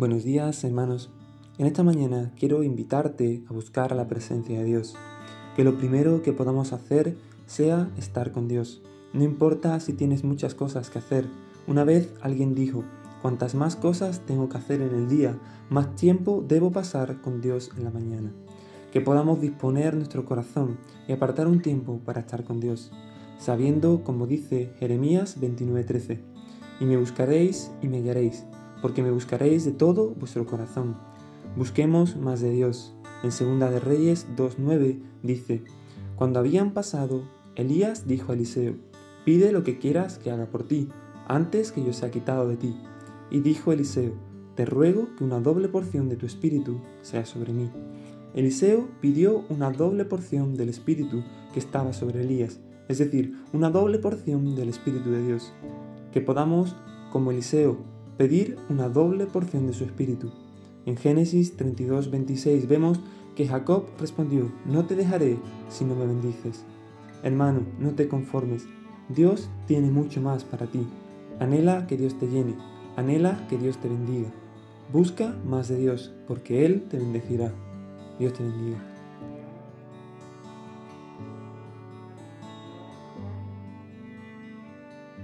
Buenos días, hermanos. En esta mañana quiero invitarte a buscar la presencia de Dios. Que lo primero que podamos hacer sea estar con Dios. No importa si tienes muchas cosas que hacer. Una vez alguien dijo, cuantas más cosas tengo que hacer en el día, más tiempo debo pasar con Dios en la mañana. Que podamos disponer nuestro corazón y apartar un tiempo para estar con Dios, sabiendo, como dice Jeremías 29:13, y me buscaréis y me hallaréis porque me buscaréis de todo vuestro corazón. Busquemos más de Dios. En Segunda de Reyes 2.9 dice, Cuando habían pasado, Elías dijo a Eliseo, Pide lo que quieras que haga por ti, antes que yo sea quitado de ti. Y dijo Eliseo, Te ruego que una doble porción de tu espíritu sea sobre mí. Eliseo pidió una doble porción del espíritu que estaba sobre Elías, es decir, una doble porción del espíritu de Dios. Que podamos, como Eliseo, pedir una doble porción de su espíritu. En Génesis 32, 26 vemos que Jacob respondió, no te dejaré si no me bendices. Hermano, no te conformes, Dios tiene mucho más para ti. Anhela que Dios te llene, anhela que Dios te bendiga. Busca más de Dios, porque Él te bendecirá. Dios te bendiga.